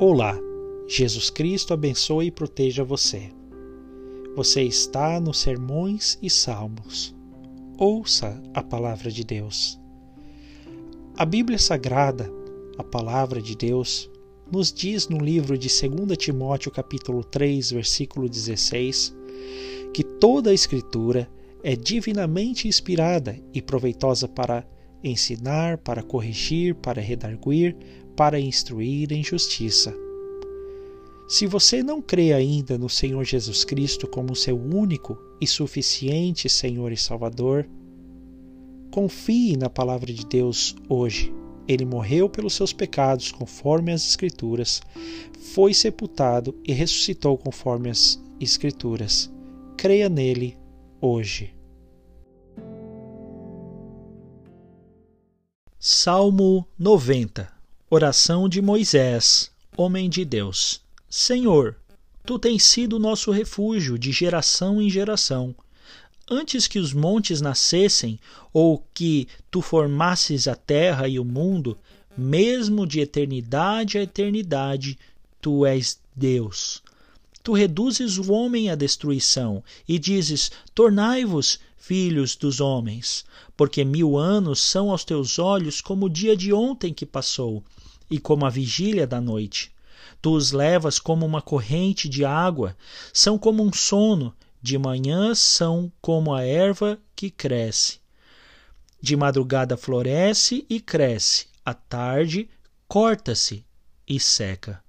Olá, Jesus Cristo abençoe e proteja você. Você está nos Sermões e Salmos. Ouça a palavra de Deus. A Bíblia Sagrada, a palavra de Deus, nos diz no livro de 2 Timóteo capítulo 3, versículo 16, que toda a escritura é divinamente inspirada e proveitosa para ensinar, para corrigir, para redarguir, para instruir em justiça. Se você não crê ainda no Senhor Jesus Cristo como seu único e suficiente Senhor e Salvador, confie na palavra de Deus hoje. Ele morreu pelos seus pecados, conforme as Escrituras, foi sepultado e ressuscitou conforme as Escrituras. Creia nele hoje. Salmo 90 Oração de Moisés, homem de Deus. Senhor, tu tens sido nosso refúgio de geração em geração. Antes que os montes nascessem, ou que tu formasses a terra e o mundo, mesmo de eternidade a eternidade, tu és Deus. Tu reduzes o homem à destruição e dizes: Tornai-vos filhos dos homens, porque mil anos são aos teus olhos como o dia de ontem que passou, e como a vigília da noite. Tu os levas como uma corrente de água, são como um sono, de manhã são como a erva que cresce. De madrugada floresce e cresce, à tarde corta-se e seca.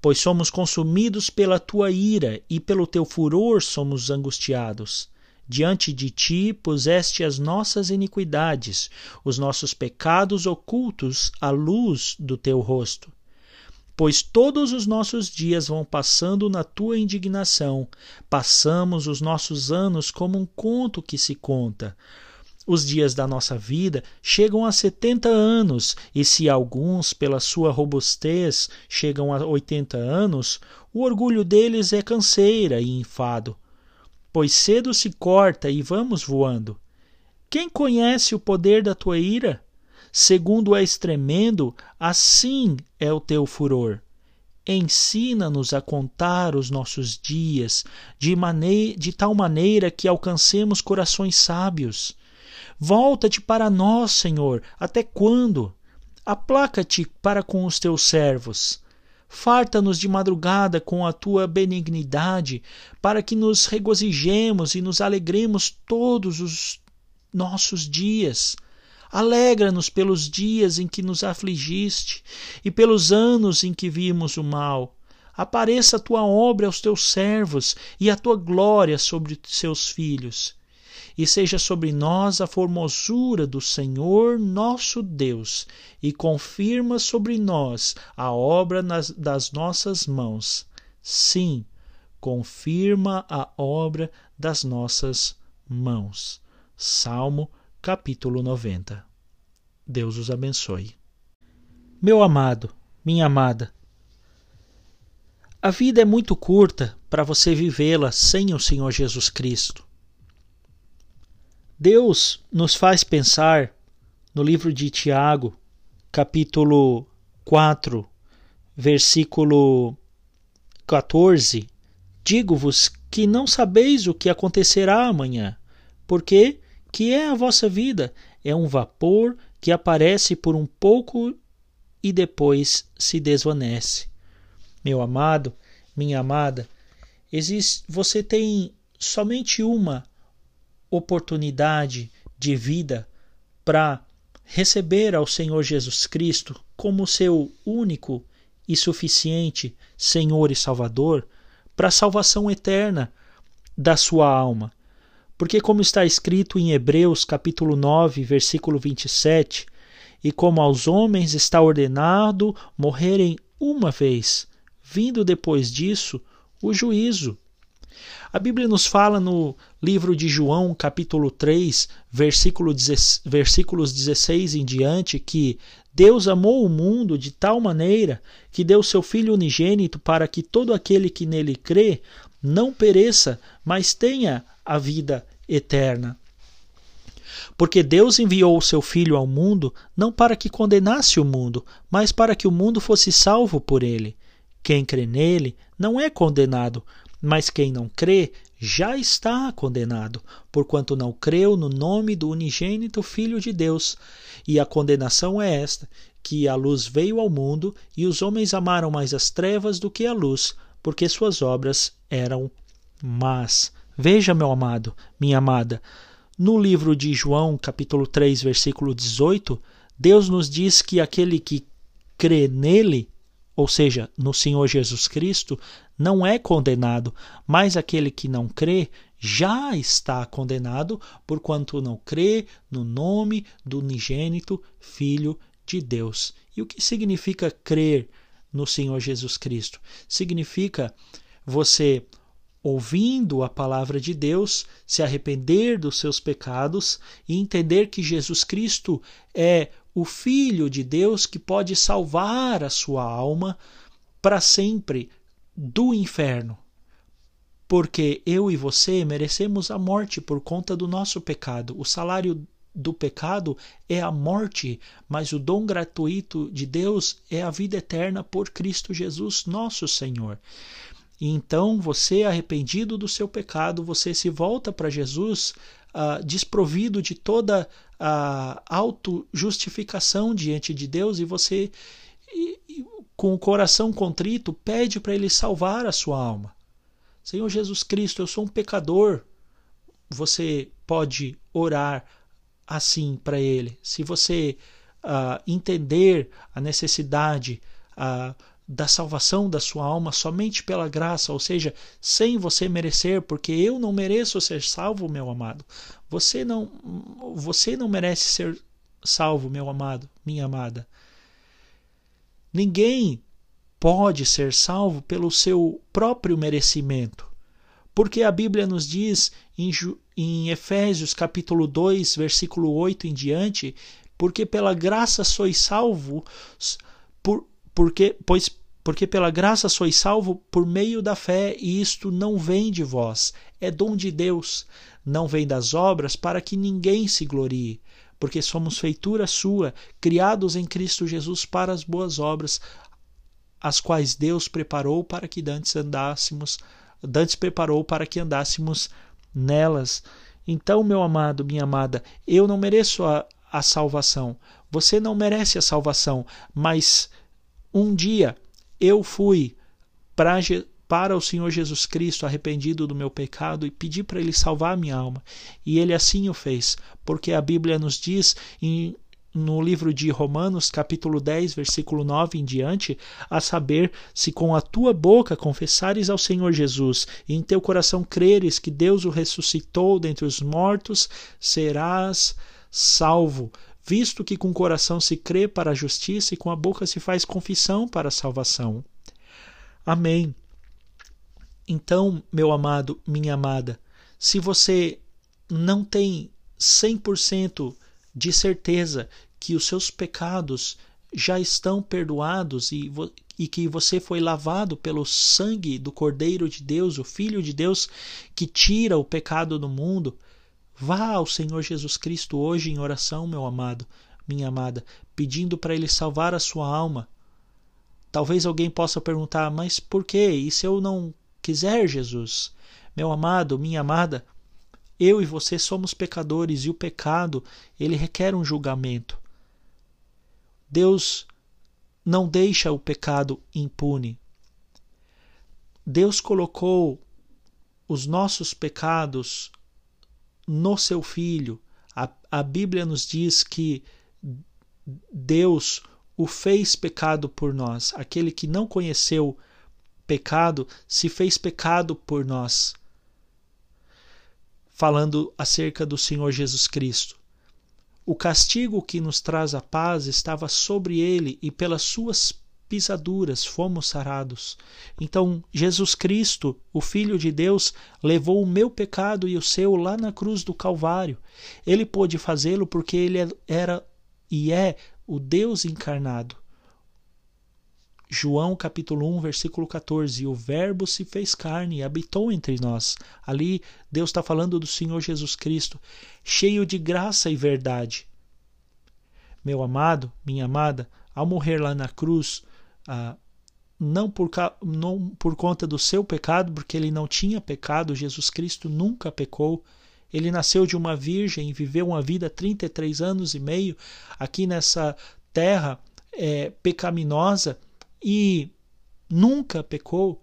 Pois somos consumidos pela tua ira e pelo teu furor somos angustiados. Diante de ti puseste as nossas iniquidades, os nossos pecados ocultos à luz do teu rosto. Pois todos os nossos dias vão passando na tua indignação, passamos os nossos anos como um conto que se conta. Os dias da nossa vida chegam a setenta anos, e se alguns, pela sua robustez, chegam a oitenta anos, o orgulho deles é canseira e enfado pois cedo se corta e vamos voando. Quem conhece o poder da tua ira? Segundo és tremendo, assim é o teu furor. Ensina-nos a contar os nossos dias de, de tal maneira que alcancemos corações sábios. Volta-te para nós, Senhor, até quando? Aplaca-te para com os teus servos Farta-nos de madrugada com a tua benignidade, para que nos regozijemos e nos alegremos todos os nossos dias. Alegra-nos pelos dias em que nos afligiste e pelos anos em que vimos o mal. Apareça a tua obra aos teus servos e a tua glória sobre seus filhos e seja sobre nós a formosura do Senhor nosso Deus, e confirma sobre nós a obra nas, das nossas mãos. Sim, confirma a obra das nossas mãos. Salmo capítulo 90. Deus os abençoe. Meu amado, minha amada, a vida é muito curta para você vivê-la sem o Senhor Jesus Cristo. Deus nos faz pensar no livro de Tiago, capítulo 4, versículo 14: Digo-vos que não sabeis o que acontecerá amanhã, porque que é a vossa vida? É um vapor que aparece por um pouco e depois se desvanece. Meu amado, minha amada, existe, você tem somente uma oportunidade de vida para receber ao Senhor Jesus Cristo como seu único e suficiente Senhor e Salvador para a salvação eterna da sua alma. Porque como está escrito em Hebreus capítulo 9, versículo 27, e como aos homens está ordenado morrerem uma vez, vindo depois disso o juízo. A Bíblia nos fala no livro de João, capítulo 3, versículo, versículos 16 em diante, que Deus amou o mundo de tal maneira que deu seu Filho unigênito para que todo aquele que nele crê não pereça, mas tenha a vida eterna. Porque Deus enviou o seu Filho ao mundo não para que condenasse o mundo, mas para que o mundo fosse salvo por ele. Quem crê nele não é condenado, mas quem não crê já está condenado, porquanto não creu no nome do unigênito Filho de Deus. E a condenação é esta: que a luz veio ao mundo e os homens amaram mais as trevas do que a luz, porque suas obras eram más. Veja, meu amado, minha amada, no livro de João, capítulo 3, versículo 18, Deus nos diz que aquele que crê nele ou seja, no Senhor Jesus Cristo, não é condenado, mas aquele que não crê já está condenado, porquanto não crê no nome do unigênito Filho de Deus. E o que significa crer no Senhor Jesus Cristo? Significa você ouvindo a palavra de Deus, se arrepender dos seus pecados e entender que Jesus Cristo é o Filho de Deus que pode salvar a sua alma para sempre do inferno. Porque eu e você merecemos a morte por conta do nosso pecado. O salário do pecado é a morte, mas o dom gratuito de Deus é a vida eterna por Cristo Jesus, nosso Senhor. Então, você, arrependido do seu pecado, você se volta para Jesus uh, desprovido de toda a auto-justificação diante de Deus e você, com o coração contrito, pede para Ele salvar a sua alma. Senhor Jesus Cristo, eu sou um pecador. Você pode orar assim para Ele. Se você uh, entender a necessidade, uh, da salvação da sua alma somente pela graça, ou seja, sem você merecer, porque eu não mereço ser salvo, meu amado. Você não você não merece ser salvo, meu amado, minha amada. Ninguém pode ser salvo pelo seu próprio merecimento. Porque a Bíblia nos diz em, em Efésios capítulo 2, versículo 8 em diante, porque pela graça sois salvos por porque, pois, porque pela graça sois salvo por meio da fé, e isto não vem de vós, é dom de Deus, não vem das obras, para que ninguém se glorie, porque somos feitura sua, criados em Cristo Jesus para as boas obras, as quais Deus preparou para que dantes andássemos, dantes preparou para que andássemos nelas. Então, meu amado, minha amada, eu não mereço a, a salvação. Você não merece a salvação, mas um dia eu fui pra, para o Senhor Jesus Cristo arrependido do meu pecado e pedi para Ele salvar a minha alma. E Ele assim o fez, porque a Bíblia nos diz em, no livro de Romanos, capítulo 10, versículo 9 em diante, a saber, se com a tua boca confessares ao Senhor Jesus e em teu coração creres que Deus o ressuscitou dentre os mortos, serás salvo visto que com o coração se crê para a justiça e com a boca se faz confissão para a salvação. Amém. Então, meu amado, minha amada, se você não tem 100% de certeza que os seus pecados já estão perdoados e, e que você foi lavado pelo sangue do Cordeiro de Deus, o Filho de Deus, que tira o pecado do mundo, Vá ao Senhor Jesus Cristo hoje em oração, meu amado, minha amada, pedindo para Ele salvar a sua alma. Talvez alguém possa perguntar: mas por quê? E se eu não quiser Jesus? Meu amado, minha amada, eu e você somos pecadores e o pecado, ele requer um julgamento. Deus não deixa o pecado impune. Deus colocou os nossos pecados no seu filho. A, a Bíblia nos diz que Deus o fez pecado por nós. Aquele que não conheceu pecado se fez pecado por nós. Falando acerca do Senhor Jesus Cristo. O castigo que nos traz a paz estava sobre ele e pelas suas pisaduras fomos sarados. Então, Jesus Cristo, o Filho de Deus, levou o meu pecado e o seu lá na cruz do Calvário. Ele pôde fazê-lo porque ele era e é o Deus encarnado. João capítulo 1, versículo 14. O Verbo se fez carne e habitou entre nós. Ali Deus está falando do Senhor Jesus Cristo, cheio de graça e verdade. Meu amado, minha amada, ao morrer lá na cruz, ah, não por, não por conta do seu pecado, porque ele não tinha pecado, Jesus Cristo nunca pecou. Ele nasceu de uma virgem viveu uma vida 33 anos e meio aqui nessa terra é, pecaminosa e nunca pecou,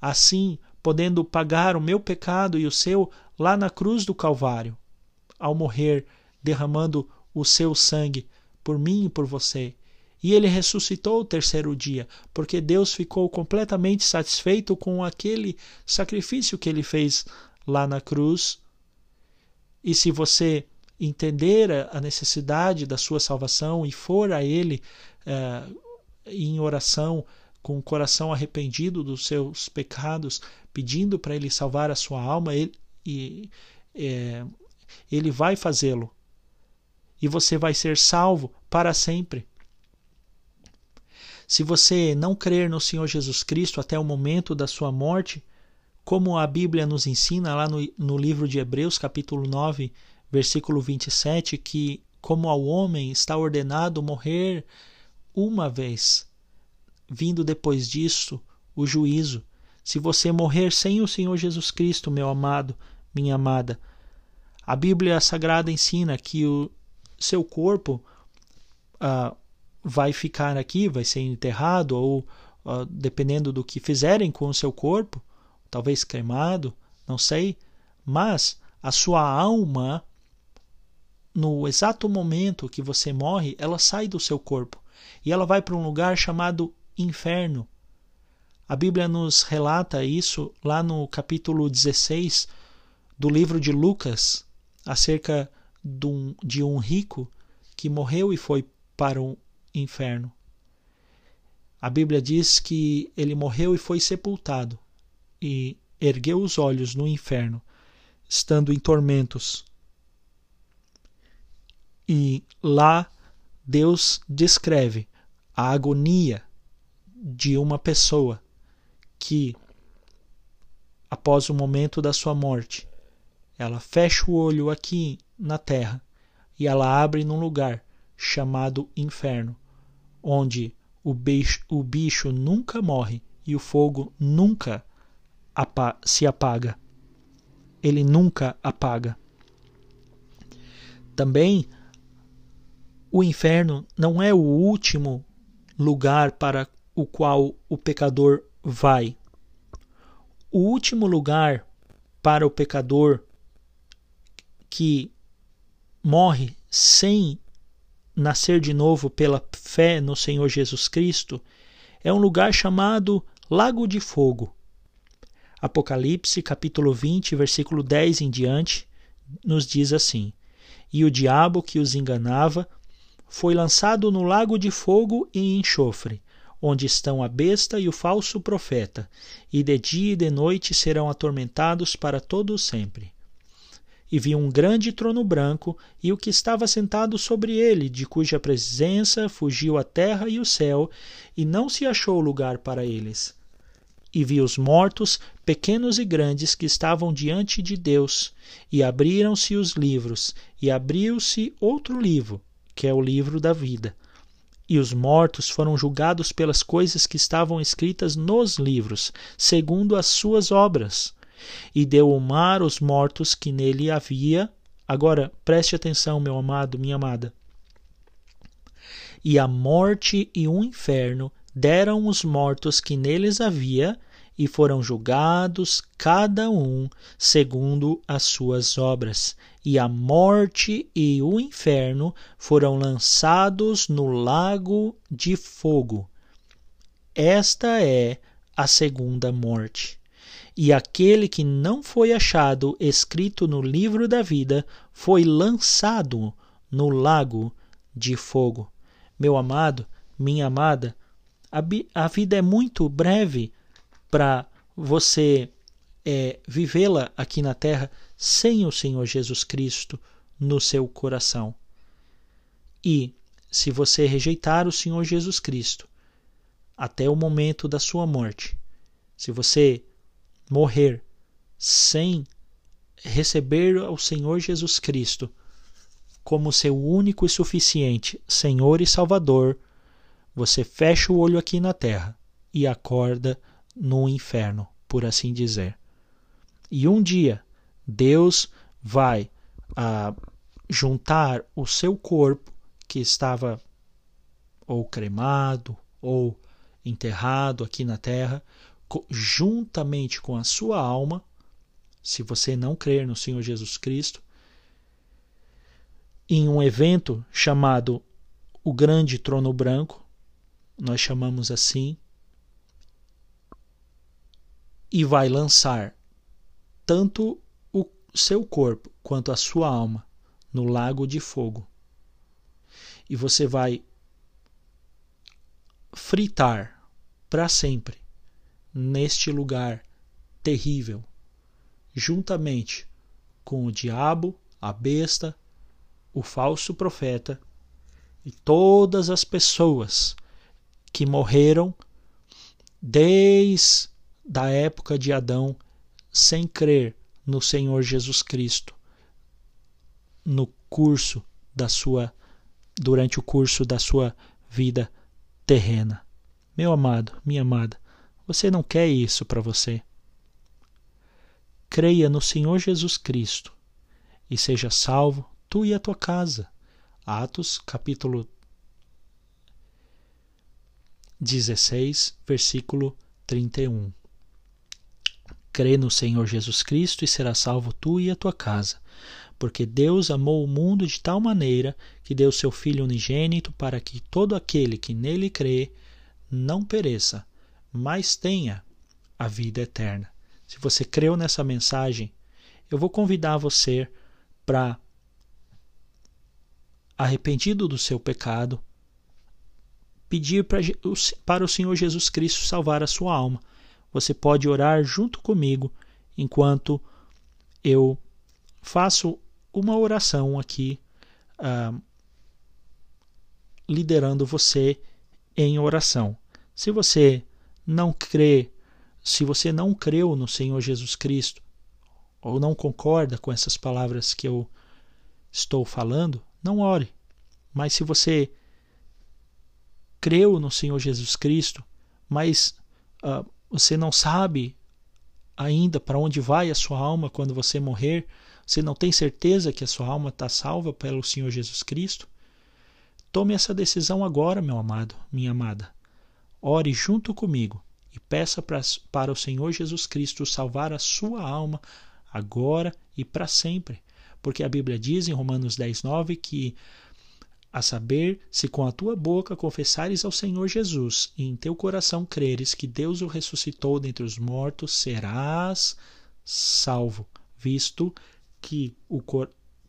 assim podendo pagar o meu pecado e o seu lá na cruz do Calvário, ao morrer, derramando o seu sangue por mim e por você. E ele ressuscitou o terceiro dia, porque Deus ficou completamente satisfeito com aquele sacrifício que ele fez lá na cruz. E se você entender a necessidade da sua salvação e for a Ele eh, em oração, com o coração arrependido dos seus pecados, pedindo para Ele salvar a sua alma, ele, e, é, ele vai fazê-lo. E você vai ser salvo para sempre. Se você não crer no Senhor Jesus Cristo até o momento da sua morte, como a Bíblia nos ensina lá no, no livro de Hebreus, capítulo 9, versículo 27, que como ao homem está ordenado morrer uma vez, vindo depois disso o juízo. Se você morrer sem o Senhor Jesus Cristo, meu amado, minha amada, a Bíblia Sagrada ensina que o seu corpo ah, vai ficar aqui, vai ser enterrado, ou uh, dependendo do que fizerem com o seu corpo, talvez cremado, não sei, mas a sua alma, no exato momento que você morre, ela sai do seu corpo e ela vai para um lugar chamado inferno. A Bíblia nos relata isso lá no capítulo 16 do livro de Lucas, acerca de um, de um rico que morreu e foi para um, inferno. A Bíblia diz que ele morreu e foi sepultado, e ergueu os olhos no inferno, estando em tormentos. E lá Deus descreve a agonia de uma pessoa que, após o momento da sua morte, ela fecha o olho aqui na terra e ela abre num lugar chamado inferno onde o bicho, o bicho nunca morre e o fogo nunca apa se apaga. Ele nunca apaga. Também o inferno não é o último lugar para o qual o pecador vai. O último lugar para o pecador que morre sem nascer de novo pela fé no Senhor Jesus Cristo é um lugar chamado Lago de Fogo. Apocalipse, capítulo 20, versículo 10 em diante, nos diz assim: E o diabo que os enganava foi lançado no lago de fogo e enxofre, onde estão a besta e o falso profeta, e de dia e de noite serão atormentados para todo sempre e vi um grande trono branco e o que estava sentado sobre ele, de cuja presença fugiu a terra e o céu, e não se achou lugar para eles. E vi os mortos, pequenos e grandes, que estavam diante de Deus, e abriram-se os livros, e abriu-se outro livro, que é o livro da vida. E os mortos foram julgados pelas coisas que estavam escritas nos livros, segundo as suas obras e deu o mar os mortos que nele havia. Agora, preste atenção, meu amado, minha amada. E a morte e o inferno deram os mortos que neles havia, e foram julgados cada um segundo as suas obras. E a morte e o inferno foram lançados no lago de fogo. Esta é a segunda morte e aquele que não foi achado escrito no livro da vida foi lançado no lago de fogo. Meu amado, minha amada, a, vida é muito breve para você é, vivê-la aqui na terra sem o Senhor Jesus Cristo no seu coração. E, se você rejeitar o Senhor Jesus Cristo até o momento da sua morte, se você morrer sem receber o Senhor Jesus Cristo como seu único e suficiente Senhor e Salvador, você fecha o olho aqui na terra e acorda no inferno, por assim dizer. E um dia Deus vai ah, juntar o seu corpo que estava ou cremado ou enterrado aqui na terra, juntamente com a sua alma, se você não crer no Senhor Jesus Cristo, em um evento chamado o Grande Trono Branco, nós chamamos assim, e vai lançar tanto o seu corpo quanto a sua alma no lago de fogo. E você vai fritar para sempre neste lugar terrível, juntamente com o diabo, a besta, o falso profeta e todas as pessoas que morreram desde a época de Adão sem crer no Senhor Jesus Cristo no curso da sua durante o curso da sua vida terrena. Meu amado, minha amada, você não quer isso para você. Creia no Senhor Jesus Cristo e seja salvo tu e a tua casa. Atos, capítulo 16, versículo 31. Crê no Senhor Jesus Cristo e será salvo tu e a tua casa porque Deus amou o mundo de tal maneira que deu seu Filho unigênito para que todo aquele que nele crê não pereça, mas tenha a vida eterna. Se você creu nessa mensagem, eu vou convidar você para, arrependido do seu pecado, pedir para o Senhor Jesus Cristo salvar a sua alma. Você pode orar junto comigo enquanto eu faço uma oração aqui uh, liderando você em oração. Se você não crê, se você não creu no Senhor Jesus Cristo, ou não concorda com essas palavras que eu estou falando, não ore. Mas se você creu no Senhor Jesus Cristo, mas uh, você não sabe ainda para onde vai a sua alma quando você morrer, você não tem certeza que a sua alma está salva pelo Senhor Jesus Cristo? Tome essa decisão agora, meu amado, minha amada. Ore junto comigo e peça para o Senhor Jesus Cristo salvar a sua alma agora e para sempre. Porque a Bíblia diz em Romanos 10, 9 que a saber, se com a tua boca confessares ao Senhor Jesus e em teu coração creres que Deus o ressuscitou dentre os mortos, serás salvo, visto que o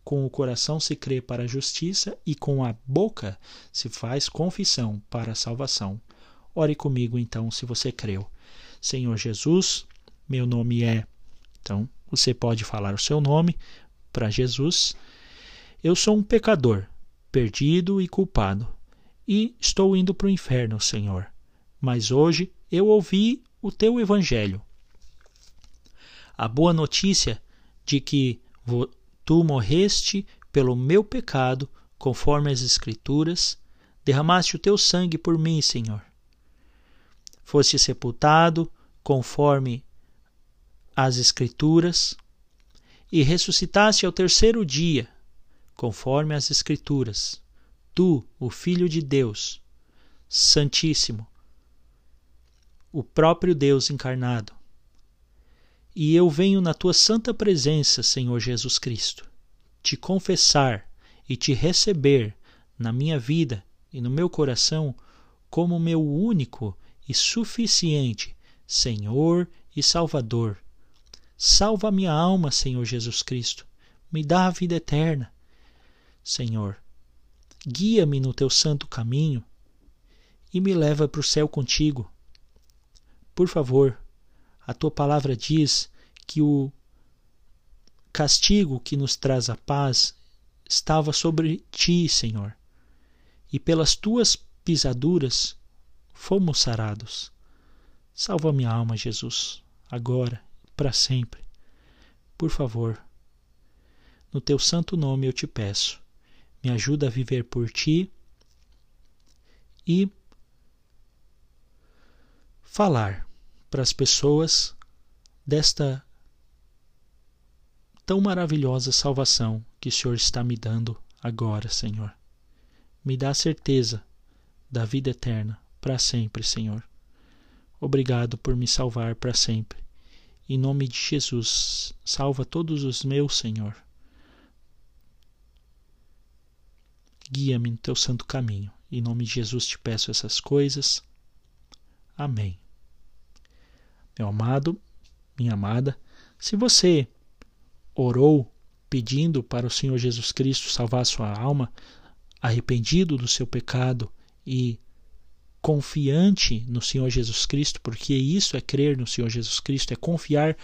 com o coração se crê para a justiça e com a boca se faz confissão para a salvação. Ore comigo então, se você creu. Senhor Jesus, meu nome é. Então, você pode falar o seu nome para Jesus. Eu sou um pecador, perdido e culpado, e estou indo para o inferno, Senhor. Mas hoje eu ouvi o teu evangelho. A boa notícia de que Tu morreste pelo meu pecado, conforme as Escrituras, derramaste o teu sangue por mim, Senhor. Foste sepultado, conforme as Escrituras, e ressuscitaste ao terceiro dia, conforme as Escrituras. Tu, o Filho de Deus, Santíssimo, o próprio Deus encarnado, e eu venho na tua santa presença, Senhor Jesus Cristo, te confessar e te receber na minha vida e no meu coração como meu único e suficiente Senhor e Salvador. Salva minha alma, Senhor Jesus Cristo. Me dá a vida eterna. Senhor, guia-me no teu santo caminho e me leva para o céu contigo. Por favor, a tua palavra diz que o castigo que nos traz a paz estava sobre ti, Senhor, e pelas tuas pisaduras fomos sarados. Salva minha alma, Jesus, agora, para sempre. Por favor, no teu santo nome eu te peço, me ajuda a viver por ti e falar para as pessoas desta tão maravilhosa salvação que o Senhor está me dando agora, Senhor. Me dá a certeza da vida eterna para sempre, Senhor. Obrigado por me salvar para sempre. Em nome de Jesus, salva todos os meus, Senhor. Guia-me no teu santo caminho. Em nome de Jesus te peço essas coisas. Amém. Meu amado, minha amada, se você orou pedindo para o Senhor Jesus Cristo salvar sua alma, arrependido do seu pecado e confiante no Senhor Jesus Cristo, porque isso é crer no Senhor Jesus Cristo, é confiar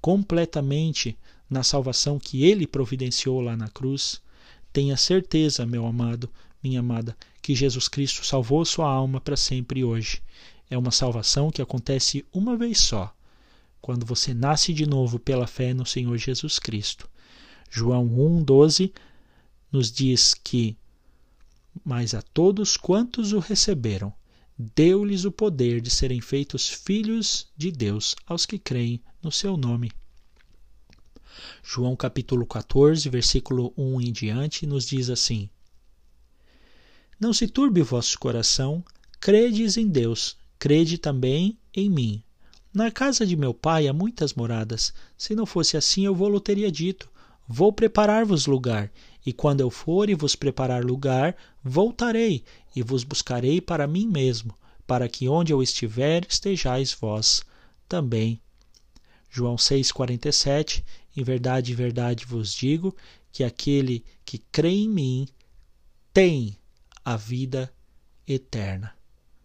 completamente na salvação que ele providenciou lá na cruz. Tenha certeza, meu amado, minha amada, que Jesus Cristo salvou sua alma para sempre hoje. É uma salvação que acontece uma vez só, quando você nasce de novo pela fé no Senhor Jesus Cristo. João 1,12 nos diz que mas a todos quantos o receberam, deu-lhes o poder de serem feitos filhos de Deus aos que creem no seu nome. João capítulo 14, versículo 1 em diante, nos diz assim: Não se turbe o vosso coração, credes em Deus, crede também em mim. Na casa de meu pai há muitas moradas. Se não fosse assim, eu vou-lo teria dito. Vou preparar-vos lugar, e quando eu for e vos preparar lugar, voltarei e vos buscarei para mim mesmo, para que onde eu estiver estejais vós também. João 6,47 Em verdade, em verdade vos digo que aquele que crê em mim tem a vida eterna.